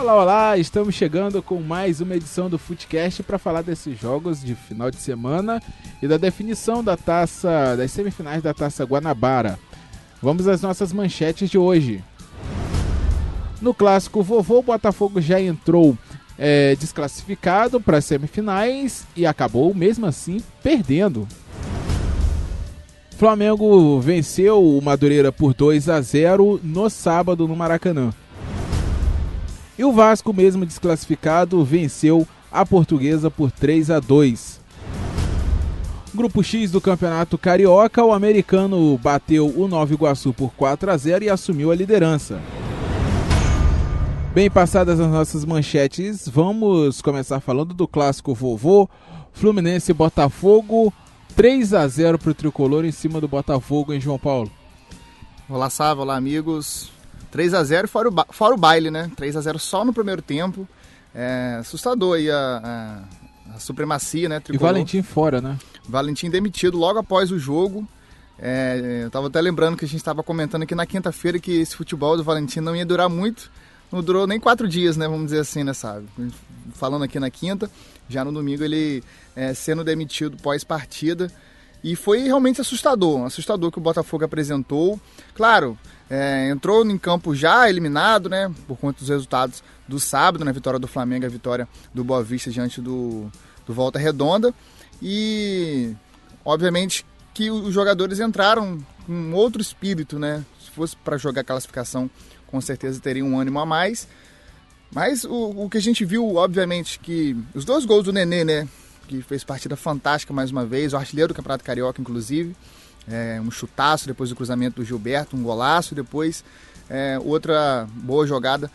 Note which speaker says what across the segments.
Speaker 1: Olá, olá! Estamos chegando com mais uma edição do Footcast para falar desses jogos de final de semana e da definição da taça, das semifinais da Taça Guanabara. Vamos às nossas manchetes de hoje. No clássico vovô, o Botafogo já entrou é, desclassificado para as semifinais e acabou mesmo assim perdendo. Flamengo venceu o Madureira por 2 a 0 no sábado no Maracanã. E o Vasco, mesmo desclassificado, venceu a Portuguesa por 3 a 2. Grupo X do Campeonato Carioca, o americano bateu o Nova Iguaçu por 4 a 0 e assumiu a liderança. Bem passadas as nossas manchetes, vamos começar falando do clássico vovô, Fluminense Botafogo, 3 a 0 para o Tricolor em cima do Botafogo em João Paulo.
Speaker 2: Olá, Sávio, olá, amigos. 3 a 0 fora o, fora o baile, né? 3 a 0 só no primeiro tempo. É, assustador aí a, a, a supremacia, né?
Speaker 1: Tricolor. E Valentim fora, né?
Speaker 2: Valentim demitido logo após o jogo. É, eu estava até lembrando que a gente estava comentando aqui na quinta-feira que esse futebol do Valentim não ia durar muito não durou nem quatro dias, né? Vamos dizer assim, né, sabe? Falando aqui na quinta, já no domingo ele é, sendo demitido pós-partida. E foi realmente assustador, assustador que o Botafogo apresentou. Claro, é, entrou em campo já eliminado, né? Por conta dos resultados do sábado, na né, vitória do Flamengo, a vitória do Boa Vista diante do, do Volta Redonda. E, obviamente, que os jogadores entraram com outro espírito, né? Se fosse para jogar classificação com certeza teria um ânimo a mais. Mas o, o que a gente viu, obviamente, que os dois gols do Nenê, né? Que fez partida fantástica mais uma vez, o artilheiro do Campeonato Carioca, inclusive. É, um chutaço depois do cruzamento do Gilberto, um golaço, depois é, outra boa jogada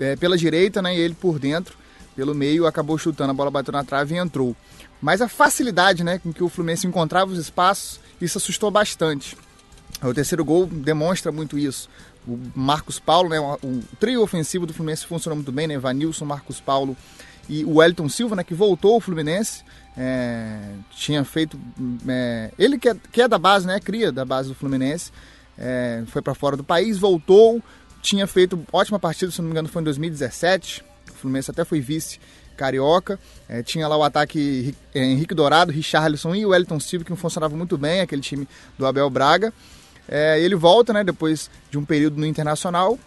Speaker 2: é, pela direita, né? E ele por dentro, pelo meio, acabou chutando, a bola bateu na trave e entrou. Mas a facilidade né, com que o Fluminense encontrava os espaços, isso assustou bastante. O terceiro gol demonstra muito isso o Marcos Paulo, né, o trio ofensivo do Fluminense funcionou muito bem, né, Vanilson, Marcos Paulo e o Wellington Silva, né, que voltou ao Fluminense, é, tinha feito, é, ele que é, que é, da base, né, cria da base do Fluminense, é, foi para fora do país, voltou, tinha feito ótima partida, se não me engano foi em 2017, o Fluminense até foi vice carioca, é, tinha lá o ataque é, Henrique Dourado, Richarlison e o Wellington Silva, que funcionava muito bem, aquele time do Abel Braga, é, ele volta, né, depois de um período no Internacional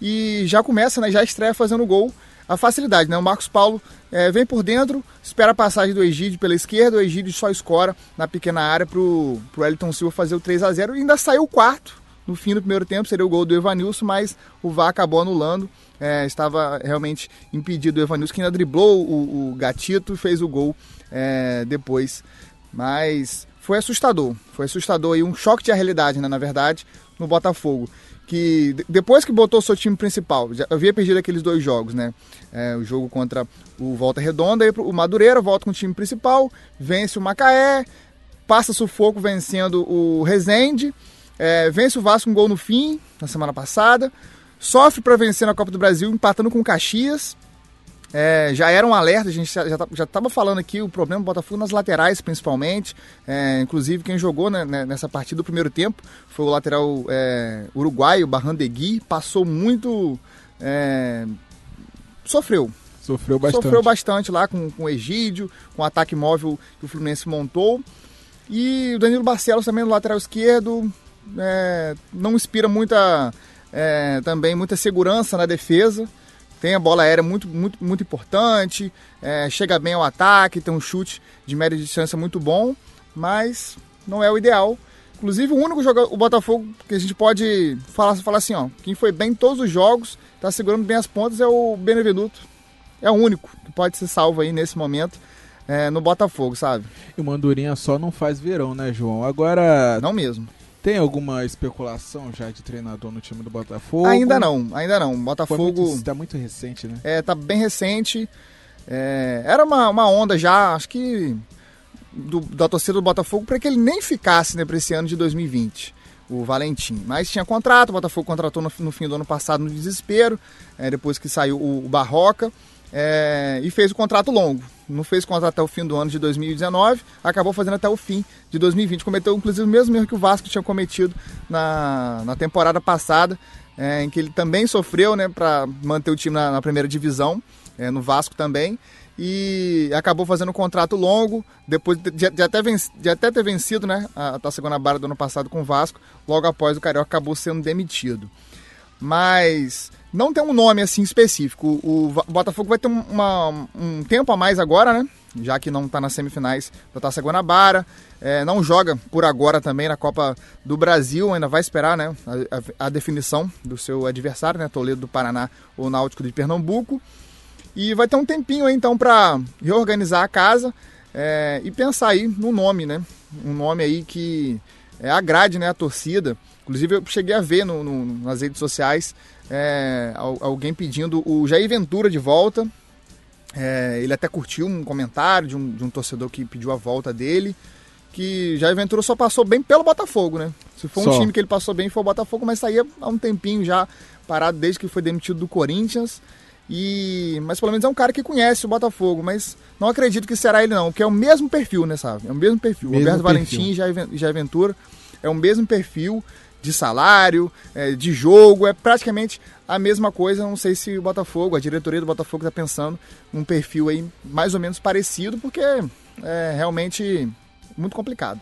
Speaker 2: e já começa, né, já estreia fazendo gol. A facilidade, né? O Marcos Paulo é, vem por dentro, espera a passagem do Egídio pela esquerda, o Egídio só escora na pequena área pro, pro Elton Silva fazer o 3 a 0 e ainda saiu o quarto no fim do primeiro tempo, seria o gol do Evanilson, mas o VAR acabou anulando. É, estava realmente impedido o Evanilson, que ainda driblou o, o Gatito e fez o gol é, depois. Mas foi assustador. Foi assustador e um choque de realidade, né, na verdade, no Botafogo. Que depois que botou o seu time principal, já havia perdido aqueles dois jogos, né? É, o jogo contra o Volta Redonda e o Madureira volta com o time principal, vence o Macaé, passa sufoco vencendo o Rezende, é, vence o Vasco um gol no fim, na semana passada, sofre para vencer na Copa do Brasil, empatando com o Caxias, é, já era um alerta, a gente já estava tá, falando aqui o problema do Botafogo nas laterais, principalmente. É, inclusive, quem jogou né, né, nessa partida do primeiro tempo foi o lateral é, uruguaio, Barrandegui, passou muito. É, sofreu.
Speaker 1: Sofreu bastante.
Speaker 2: Sofreu bastante lá com, com o Egídio, com o ataque móvel que o Fluminense montou. E o Danilo Barcelos também no lateral esquerdo é, não inspira muita é, também muita segurança na defesa tem a bola aérea muito, muito, muito importante, é, chega bem ao ataque, tem um chute de média distância muito bom, mas não é o ideal. Inclusive, o único jogo, o Botafogo, que a gente pode falar, falar assim, ó, quem foi bem em todos os jogos, está segurando bem as pontas, é o Benevenuto. É o único que pode ser salvo aí nesse momento. É, no Botafogo, sabe?
Speaker 1: E o Mandurinha só não faz verão, né, João? Agora.
Speaker 2: Não mesmo.
Speaker 1: Tem alguma especulação já de treinador no time do Botafogo?
Speaker 2: Ainda não, ainda não. Botafogo.
Speaker 1: Está muito recente, né?
Speaker 2: É, tá bem recente. É, era uma, uma onda já, acho que do, da torcida do Botafogo para que ele nem ficasse né, para esse ano de 2020, o Valentim. Mas tinha contrato, o Botafogo contratou no, no fim do ano passado no desespero, é, depois que saiu o, o Barroca. É, e fez o contrato longo. Não fez contrato até o fim do ano de 2019, acabou fazendo até o fim de 2020. Cometeu inclusive o mesmo erro que o Vasco tinha cometido na, na temporada passada, é, em que ele também sofreu né, para manter o time na, na primeira divisão, é, no Vasco também e acabou fazendo um contrato longo, depois de, de, até, venci, de até ter vencido né, a Taça Guanabara do ano passado com o Vasco, logo após o Carioca acabou sendo demitido. Mas não tem um nome assim específico. O, Botafogo vai ter uma, um tempo a mais agora, né? Já que não está nas semifinais da Taça Guanabara. É, não joga por agora também na Copa do Brasil, ainda vai esperar né, a, a, a definição do seu adversário, né? Toledo do Paraná ou Náutico de Pernambuco. E vai ter um tempinho aí então para reorganizar a casa é, e pensar aí no nome, né? Um nome aí que é, agrade né, a torcida. Inclusive eu cheguei a ver no, no, nas redes sociais é, alguém pedindo o Jair Ventura de volta. É, ele até curtiu um comentário de um, de um torcedor que pediu a volta dele. Que Jair Ventura só passou bem pelo Botafogo, né? Se for um só. time que ele passou bem, foi o Botafogo, mas saía há um tempinho já parado desde que foi demitido do Corinthians. E, mas pelo menos é um cara que conhece o Botafogo, mas não acredito que será ele não, porque é o mesmo perfil, né, sabe? É o mesmo perfil. Mesmo Roberto perfil. Valentim e Jair Ventura é o mesmo perfil de salário, é, de jogo, é praticamente a mesma coisa. Não sei se o Botafogo, a diretoria do Botafogo está pensando num perfil aí mais ou menos parecido, porque é realmente muito complicado.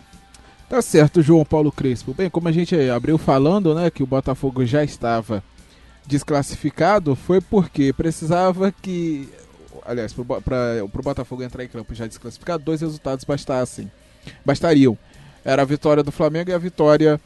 Speaker 1: Tá certo, João Paulo Crespo. Bem, como a gente abriu falando, né, que o Botafogo já estava desclassificado foi porque precisava que. Aliás, para o Botafogo entrar em campo já desclassificado, dois resultados bastassem. Bastariam. Era a vitória do Flamengo e a vitória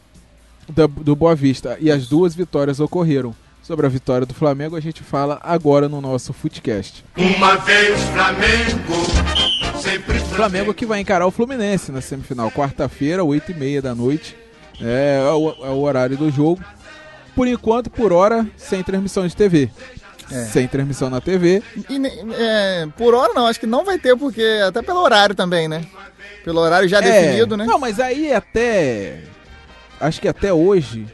Speaker 1: do, do Boa Vista. E as duas vitórias ocorreram. Sobre a vitória do Flamengo, a gente fala agora no nosso Footcast. Uma vez Flamengo, sempre Flamengo. Flamengo que vai encarar o Fluminense na semifinal, quarta-feira, 8h30 da noite. É, é, o, é o horário do jogo por enquanto, por hora, sem transmissão de TV. É. Sem transmissão na TV.
Speaker 2: E, é, por hora não, acho que não vai ter, porque até pelo horário também, né? Pelo horário já é, definido, né?
Speaker 1: Não, mas aí até. Acho que até hoje.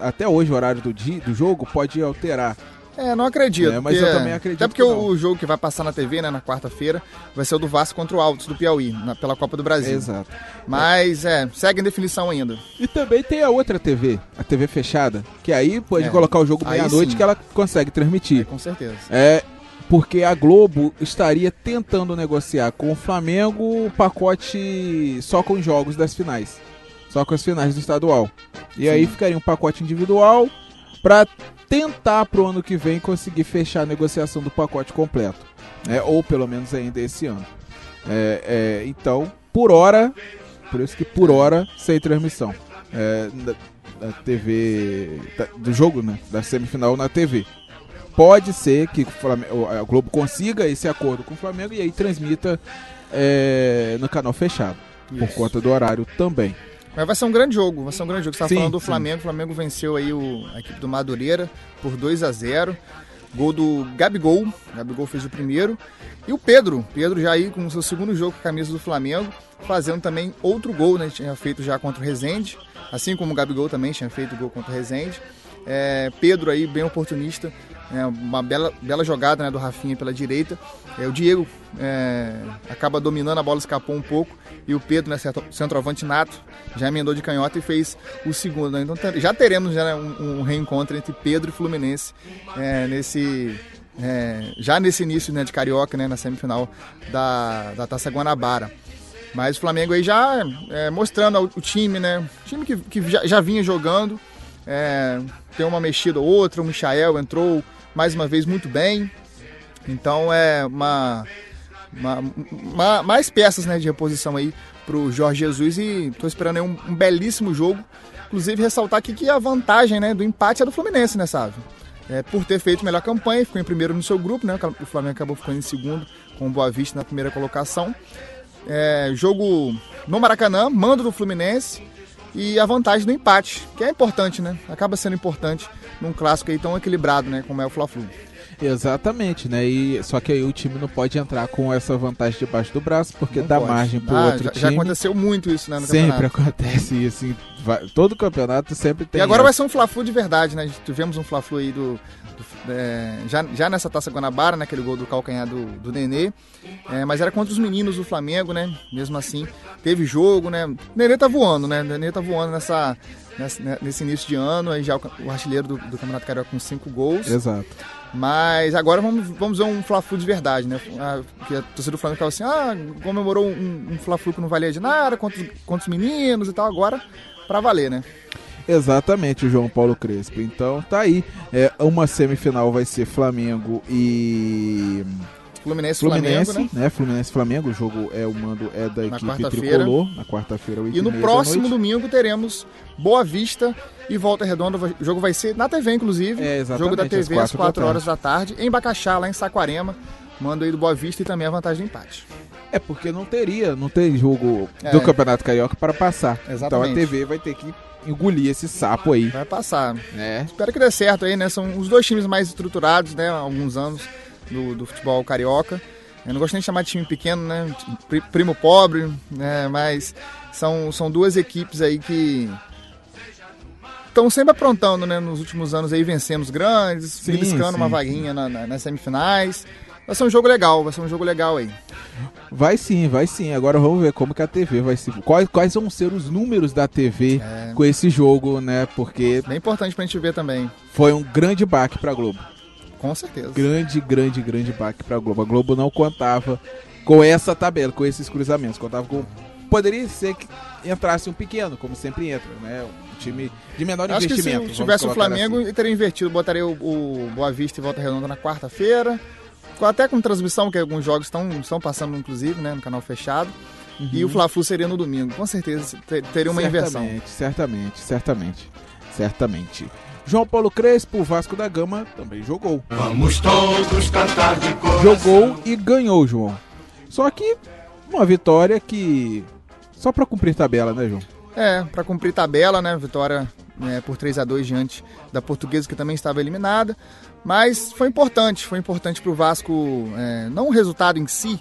Speaker 1: Até hoje o horário do, dia, do jogo pode alterar.
Speaker 2: É, não acredito. É,
Speaker 1: mas porque, eu também acredito.
Speaker 2: Até porque o jogo que vai passar na TV, né, na quarta-feira, vai ser o do Vasco contra o Altos do Piauí, na, pela Copa do Brasil.
Speaker 1: Exato.
Speaker 2: Mas, é, segue em definição ainda.
Speaker 1: E também tem a outra TV, a TV fechada, que aí pode é, colocar o jogo meia-noite que ela consegue transmitir. É,
Speaker 2: com certeza.
Speaker 1: É, porque a Globo estaria tentando negociar com o Flamengo o pacote só com os jogos das finais. Só com as finais do estadual. E Sim. aí ficaria um pacote individual para tentar pro ano que vem conseguir fechar a negociação do pacote completo. Né? Ou pelo menos ainda esse ano. É, é, então, por hora, por isso que por hora, sem transmissão. É, da, TV. Da, do jogo, né? Da semifinal na TV. Pode ser que a Globo consiga esse acordo com o Flamengo e aí transmita é, no canal fechado. Por conta do horário também.
Speaker 2: Mas vai ser um grande jogo, vai ser um grande jogo. Você estava falando do Flamengo, o Flamengo venceu aí o, a equipe do Madureira por 2 a 0 Gol do Gabigol, Gabigol fez o primeiro. E o Pedro, Pedro já aí com o seu segundo jogo com a camisa do Flamengo, fazendo também outro gol, né? Tinha feito já contra o Rezende, assim como o Gabigol também tinha feito gol contra o Rezende. É, Pedro aí, bem oportunista, é, uma bela, bela jogada né, do Rafinha pela direita. É, o Diego é, acaba dominando, a bola escapou um pouco. E o Pedro, né, centroavante nato, já emendou de canhota e fez o segundo. Né? Então já teremos já, né, um, um, reencontro entre Pedro e Fluminense é, nesse, é, já nesse início né, de Carioca, né, na semifinal da, da Taça Guanabara. Mas o Flamengo aí já é, mostrando o time, né? O time que, que já, já vinha jogando. É, tem uma mexida ou outra, o Michael entrou, mais uma vez muito bem. Então é uma, uma, uma mais peças né, de reposição aí para o Jorge Jesus e estou esperando um, um, belíssimo jogo. Inclusive ressaltar aqui que a vantagem né, do empate é do Fluminense, né, sabe? É, por ter feito melhor campanha, ficou em primeiro no seu grupo, né? O Flamengo acabou ficando em segundo com o Boa Vista na primeira colocação. É, jogo no Maracanã, mando do Fluminense e a vantagem do empate, que é importante, né? Acaba sendo importante num clássico aí tão equilibrado, né, como é o Fla-Flu.
Speaker 1: Exatamente, né? E, só que aí o time não pode entrar com essa vantagem debaixo do braço, porque
Speaker 2: Não
Speaker 1: dá
Speaker 2: pode.
Speaker 1: margem pro
Speaker 2: Ah,
Speaker 1: outro
Speaker 2: já,
Speaker 1: time.
Speaker 2: já aconteceu muito isso, né,
Speaker 1: sempre
Speaker 2: campeonato.
Speaker 1: acontece isso. em va- todo campeonato sempre tem.
Speaker 2: E agora vai
Speaker 1: essa.
Speaker 2: ser um Fla-Flu de verdade, né? Tivemos um Fla-Flu aí do... do- é, já, já nessa Taça Guanabara, naquele gol do calcanhar do, do Nenê. É, mas era contra os meninos do Flamengo, né? Mesmo assim, teve jogo, né? O Nenê tá voando, né? Nenê tá voando nessa, né, nesse início de ano. Aí já o, o artilheiro do, do Campeonato Carioca com cinco gols.
Speaker 1: Exato.
Speaker 2: Mas agora vamos, vamos ver um Fla-Flu de verdade, né? Ah, Porque a torcida do Flamengo ficava assim, ah, comemorou um, um Fla-Flu que não valia de nada, contra, os- contra os meninos e tal. Agora, pra valer, né?
Speaker 1: Exatamente, o João Paulo Crespo. Então tá aí. É, uma semifinal vai ser Flamengo e
Speaker 2: Fluminense,
Speaker 1: Fluminense,
Speaker 2: Flamengo, né?
Speaker 1: né? Fluminense Flamengo. O jogo é o mando é da
Speaker 2: Na
Speaker 1: equipe tricolor. Na quarta-feira,
Speaker 2: E no próximo domingo teremos Boa Vista e Volta Redonda. O jogo vai ser na TV, inclusive.
Speaker 1: É, exatamente,
Speaker 2: jogo da
Speaker 1: às
Speaker 2: TV às
Speaker 1: quatro
Speaker 2: 4
Speaker 1: da
Speaker 2: horas da tarde, em Bacaxá, lá em Saquarema. Mando aí do Boa Vista e também a vantagem do empate.
Speaker 1: É porque não teria, não tem jogo
Speaker 2: É.
Speaker 1: do Campeonato Carioca para passar. Então a
Speaker 2: Exatamente.
Speaker 1: TV vai ter que engolir esse sapo aí,
Speaker 2: Vai passar.
Speaker 1: né?
Speaker 2: Espero que dê certo aí, né? São os dois times mais estruturados, né? Há alguns anos do, do futebol carioca. Eu não gosto nem de chamar de time pequeno, né? Pri- Primo pobre, né? Mas são, são duas equipes aí que estão sempre aprontando, né? Nos últimos anos aí, vencendo os grandes,
Speaker 1: Sim,
Speaker 2: beliscando uma vaguinha na- na- nas semifinais. Vai ser um jogo legal, vai ser um jogo legal aí.
Speaker 1: Vai sim, vai sim. Agora vamos ver como que a TV vai se. Quais, quais vão ser os números da TV
Speaker 2: É.
Speaker 1: com esse jogo, né? Porque
Speaker 2: Bem importante pra gente ver também,
Speaker 1: foi um grande baque pra Globo.
Speaker 2: Com certeza.
Speaker 1: Grande, grande, grande baque pra Globo. A Globo não contava com essa tabela, com esses cruzamentos. Contava com. Poderia ser que entrasse um pequeno, como sempre entra, né? Um time de menor
Speaker 2: Acho que se
Speaker 1: investimento.
Speaker 2: tivesse o
Speaker 1: colocar
Speaker 2: Flamengo,
Speaker 1: assim.
Speaker 2: teria invertido. Botaria o, o Boa Vista e Volta Redonda na quarta-feira. Até com transmissão, que alguns jogos estão, estão passando, inclusive, né, no canal fechado. E o Fla-Flu seria no domingo. Com certeza ter- teria uma inversão.
Speaker 1: Certamente, certamente, certamente, certamente. João Paulo Crespo, o Vasco da Gama, também jogou.
Speaker 3: Vamos todos cantar de coração.
Speaker 1: Jogou e ganhou, João. Só que uma vitória que. Só pra cumprir tabela, né, João?
Speaker 2: É, para cumprir tabela, né? Vitória né, por 3 a 2 diante da Portuguesa, que também estava eliminada. Mas foi importante, foi importante para o Vasco, é, não o resultado em si,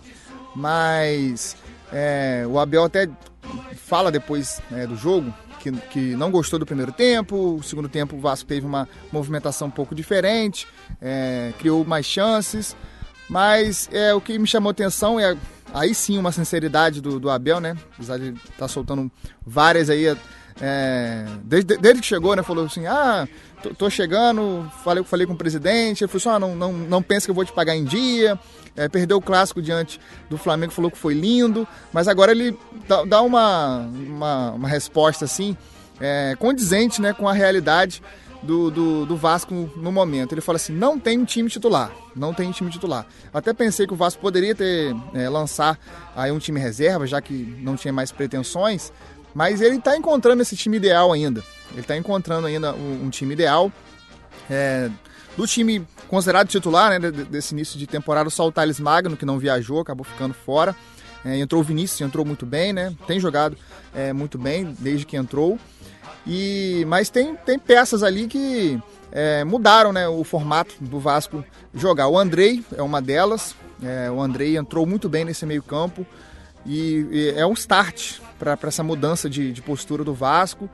Speaker 2: mas é, o Abel até fala depois né, do jogo que, que não gostou do primeiro tempo, o segundo tempo o Vasco teve uma movimentação um pouco diferente, é, criou mais chances, mas é, o que me chamou atenção é aí sim uma sinceridade do, do Abel, né? Apesar de estar tá soltando várias aí. É, desde, desde que chegou, né? Falou assim: ah, tô, tô chegando, falei, falei com o presidente. Ele falou assim: ah, não, não, não pensa que eu vou te pagar em dia. É, perdeu o clássico diante do Flamengo, falou que foi lindo. Mas agora ele dá, dá uma, uma, uma resposta assim, é, condizente né, com a realidade do, do, do, Vasco no momento. Ele fala assim: não tem um time titular. Não tem time titular. Até pensei que o Vasco poderia ter é, lançar aí um time reserva, já que não tinha mais pretensões. Mas ele está encontrando esse time ideal ainda. Ele está encontrando ainda um, um time ideal. É, do time considerado titular, né, desse início de temporada, só o Thales Magno, que não viajou, acabou ficando fora. É, entrou o Vinícius, entrou muito bem, né? Tem jogado é, muito bem desde que entrou. E, mas tem, tem peças ali que é, mudaram né, o formato do Vasco jogar. O Andrei é uma delas. É, o Andrei entrou muito bem nesse meio campo. E, e é um start para essa mudança de, de, postura do Vasco.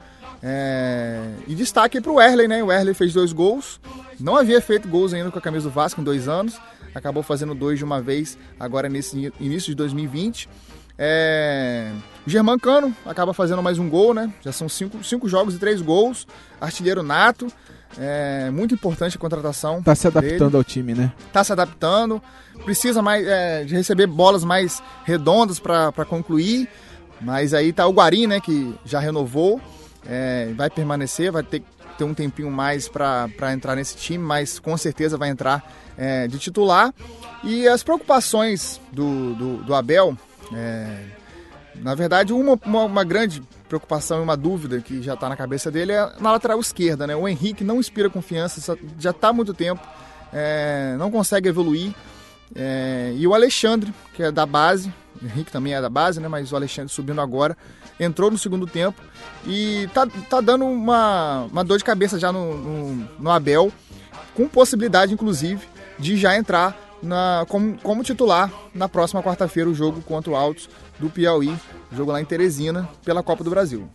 Speaker 2: É, e destaque para o Erley, né? O Erley fez dois gols. Não havia feito gols ainda com a camisa do Vasco em dois anos. Acabou fazendo dois de uma vez agora nesse início de 2020. É... O Germán Cano acaba fazendo mais um gol, né? Já são cinco, cinco jogos e três gols. Artilheiro nato. É muito importante a contratação.
Speaker 1: Tá se adaptando dele. ao time, né?
Speaker 2: Tá se adaptando. Precisa mais é, de receber bolas mais redondas para concluir. Mas aí tá o Guarim, né? Que já renovou. É, vai permanecer, vai ter ter um tempinho mais para entrar nesse time, mas com certeza vai entrar é, de titular. E as preocupações do, do, do Abel, é, na verdade, uma, uma, uma, grande preocupação e uma dúvida que já está na cabeça dele é na lateral esquerda. Né? O Henrique não inspira confiança, já está há muito tempo, é, não consegue evoluir. É, e o Alexandre, que é da base, Henrique também é da base, né? mas o Alexandre subindo agora, entrou no segundo tempo e tá, tá dando uma, uma dor de cabeça já no, no, no Abel, com possibilidade, inclusive, de já entrar na, como, como titular na próxima quarta-feira, o jogo contra o Altos do Piauí, jogo lá em Teresina, pela Copa do Brasil.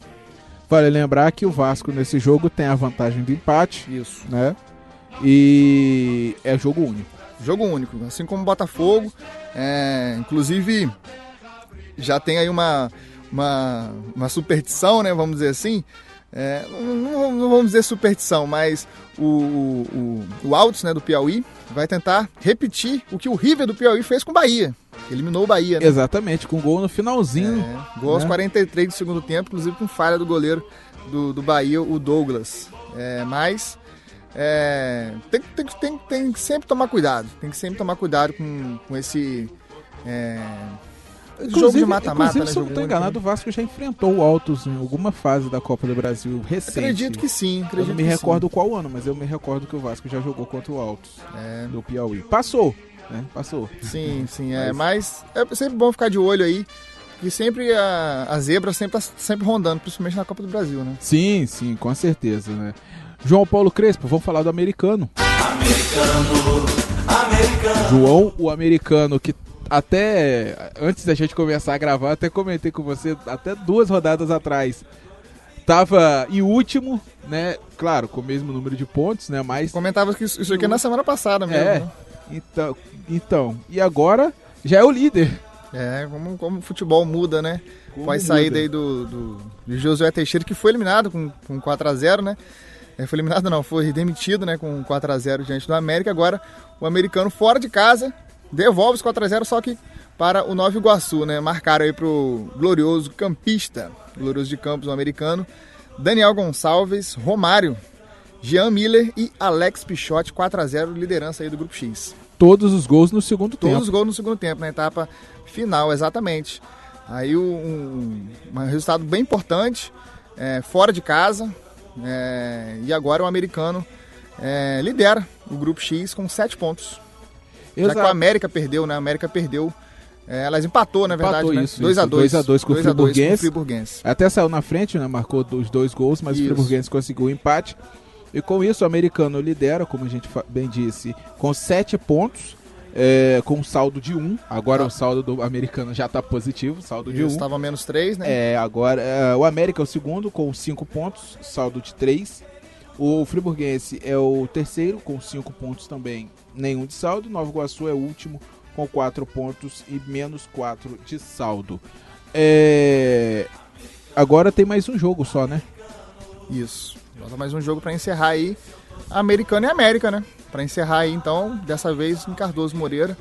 Speaker 1: Vale lembrar que o Vasco nesse jogo tem a vantagem do empate,
Speaker 2: Isso.
Speaker 1: né? E é jogo único.
Speaker 2: Jogo único, assim como o Botafogo. É, inclusive, já tem aí uma, uma, uma superstição, né? Vamos dizer assim. É, não, não- vamos dizer superstição, mas o, o, o Altos, né, do Piauí, vai tentar repetir o que o River do Piauí fez com o Bahia. Eliminou o Bahia, né?
Speaker 1: Exatamente, com gol no finalzinho.
Speaker 2: É, gol aos
Speaker 1: né?
Speaker 2: 43 do segundo tempo, inclusive com falha do goleiro do, do Bahia, o Douglas. É, mas é, tem, tem, que- tem, tem que sempre tomar cuidado. Tem que sempre tomar cuidado com, com esse é, jogo de mata-mata. né,
Speaker 1: se eu não estou enganado, o Vasco já enfrentou o Altos em alguma fase da Copa do Brasil recente.
Speaker 2: Acredito que sim.
Speaker 1: Eu
Speaker 2: Acredito
Speaker 1: não me recordo qual ano, mas eu me recordo que o Vasco já jogou contra o Altos
Speaker 2: Sim. É,
Speaker 1: do Piauí. Passou, né? Passou.
Speaker 2: sim, sim. É, mas é sempre bom ficar de olho aí. E sempre a, a zebra sempre tá sempre rondando, principalmente na Copa do Brasil, né?
Speaker 1: Sim, sim, com certeza, né? João Paulo Crespo, vamos falar do americano. João, o americano que até antes da gente começar a gravar, até comentei com você até duas rodadas atrás. Tava em último, né? Claro, com o mesmo número de pontos, né? Mas
Speaker 2: Comentava que isso, isso aqui é na semana passada mesmo.
Speaker 1: é.
Speaker 2: né?
Speaker 1: Então, então, e agora já é o líder.
Speaker 2: É, como, como o futebol muda, né?
Speaker 1: Como
Speaker 2: Após
Speaker 1: muda.
Speaker 2: daí do, do, de Josué Teixeira, que foi eliminado com, com 4x0, né? É, foi eliminado não, foi demitido, né? Com 4x0 diante do América. Agora o americano fora de casa devolve os 4x0, só que para o Nova Iguaçu, né? Marcaram aí pro glorioso campista, glorioso de Campos, o americano, Daniel Gonçalves, Romário, Jean Miller e Alex Pichotti, 4x0, liderança aí do Grupo X.
Speaker 1: Todos os gols no segundo
Speaker 2: Todos
Speaker 1: tempo.
Speaker 2: os gols no segundo tempo, na etapa final, exatamente. Aí um, um- um resultado bem importante, é, fora de casa. É, e agora o americano é, lidera o grupo X com sete pontos. Já que o América perdeu, né? A América perdeu. É, elas empatou, na verdade,
Speaker 1: Empatou
Speaker 2: né?
Speaker 1: isso,
Speaker 2: 2 a
Speaker 1: isso.
Speaker 2: 2
Speaker 1: 2 a 2 com o
Speaker 2: 2 a 2
Speaker 1: Friburguense. Até saiu na frente, né? Marcou os dois gols, mas
Speaker 2: Isso.
Speaker 1: o Friburguense conseguiu o empate. E com isso, o americano lidera, como a gente bem disse, com sete pontos, é, com um saldo de um. Agora
Speaker 2: Ah.
Speaker 1: o saldo do americano já está positivo, saldo de um.
Speaker 2: Estava menos 3, né?
Speaker 1: É, agora é, o América é o segundo com cinco pontos, saldo de três. O Friburguense é o terceiro com cinco pontos também, nenhum de saldo. Nova Iguaçu é o último com quatro pontos e menos quatro de saldo. É, Agora tem mais um jogo só, né?
Speaker 2: Isso. Falta mais um jogo para encerrar aí. Americano e América, né? Para encerrar aí, então, dessa vez em Cardoso Moreira.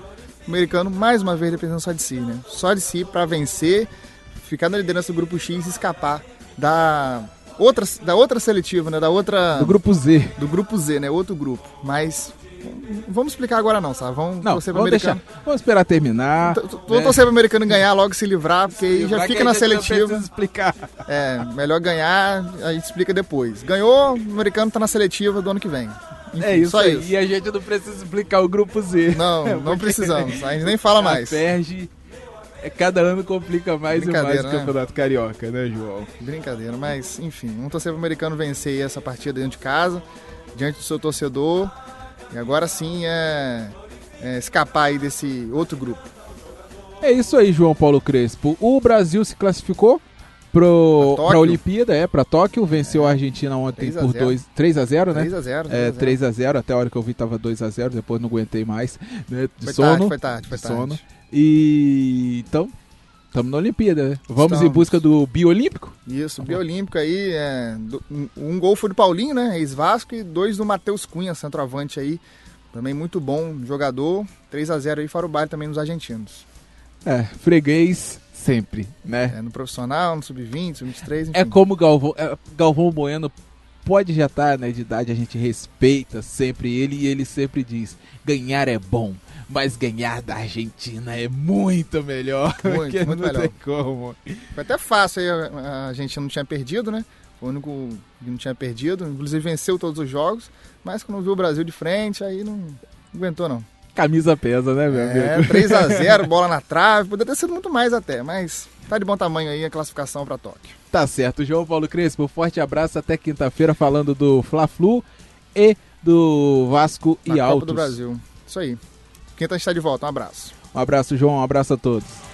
Speaker 2: O americano, mais uma vez, dependendo só de si, né? Só de si para vencer, ficar na liderança do grupo X e escapar da outra, da outra seletiva, né? Da outra.
Speaker 1: Do grupo Z.
Speaker 2: do grupo Z, né? Outro grupo. Mas. Vamos explicar agora não, sabe? Vamos
Speaker 1: Não,
Speaker 2: torcer pro
Speaker 1: vamos deixar.
Speaker 2: americano.
Speaker 1: Vamos esperar terminar.
Speaker 2: Tô- tô- Tô
Speaker 1: né?
Speaker 2: torcer pro americano ganhar logo se livrar, porque aí já fica na seletiva.
Speaker 1: explicar.
Speaker 2: É, melhor ganhar, a gente explica depois. Ganhou, o americano tá na seletiva do ano que vem. Enfim,
Speaker 1: É isso
Speaker 2: só
Speaker 1: aí.
Speaker 2: isso.
Speaker 1: E a gente não precisa explicar o grupo Z.
Speaker 2: Não, não precisamos. A gente nem fala mais.
Speaker 1: A Ferge, é, cada ano complica mais e mais o
Speaker 2: né?
Speaker 1: Campeonato Carioca, né, João?
Speaker 2: Brincadeira, mas enfim, vamos torcer pro americano vencer essa partida dentro de casa, diante do seu torcedor. E agora sim é, é escapar aí desse outro grupo.
Speaker 1: É isso aí, João Paulo Crespo. O Brasil se classificou
Speaker 2: Tóquio.
Speaker 1: pra Olimpíada, é, pra Tóquio. Venceu a Argentina ontem
Speaker 2: 3 a
Speaker 1: por
Speaker 2: 0.
Speaker 1: 2, 3 a 0 né?
Speaker 2: 3x0.
Speaker 1: É, 3 a 0 até a hora que eu vi tava 2 a 0 depois não aguentei mais, né, de
Speaker 2: Foi
Speaker 1: sono.
Speaker 2: tarde, foi tarde, foi
Speaker 1: de
Speaker 2: tarde.
Speaker 1: sono. E então, estamos na Olimpíada, né? Vamos em
Speaker 2: Estamos.
Speaker 1: busca do biolímpico?
Speaker 2: Isso, biolímpico aí, é, do- um- gol foi do Paulinho, né, ex-Vasco, e dois do Matheus Cunha, centroavante aí, também muito bom jogador, 3 a 0 aí, fora o baile também nos argentinos.
Speaker 1: É, freguês sempre, né?
Speaker 2: É, no profissional, no sub-20, sub-23, enfim.
Speaker 1: É como Galvão, é, Galvão Bueno pode já estar né, de idade, a gente respeita sempre ele e ele sempre diz: ganhar é bom, mas ganhar da Argentina é muito melhor.
Speaker 2: Muito, muito
Speaker 1: não
Speaker 2: melhor.
Speaker 1: tem como.
Speaker 2: Foi até fácil aí, a, a gente não tinha perdido, né? Foi o único que não tinha perdido, inclusive venceu todos os jogos, mas quando viu o Brasil de frente, aí não, não aguentou não.
Speaker 1: Camisa pesa, né, meu
Speaker 2: É,
Speaker 1: amigo?
Speaker 2: 3 a 0 bola na trave, poderia ter sido muito mais até, mas tá de bom tamanho aí a classificação para Tóquio.
Speaker 1: Tá certo, João Paulo Crespo, forte abraço até quinta-feira falando do Fla-Flu e do Vasco
Speaker 2: Na
Speaker 1: e
Speaker 2: Copa
Speaker 1: Altos.
Speaker 2: do Brasil. Isso aí. Quinta a gente está de volta. Um abraço.
Speaker 1: Um abraço, João. Um abraço a todos.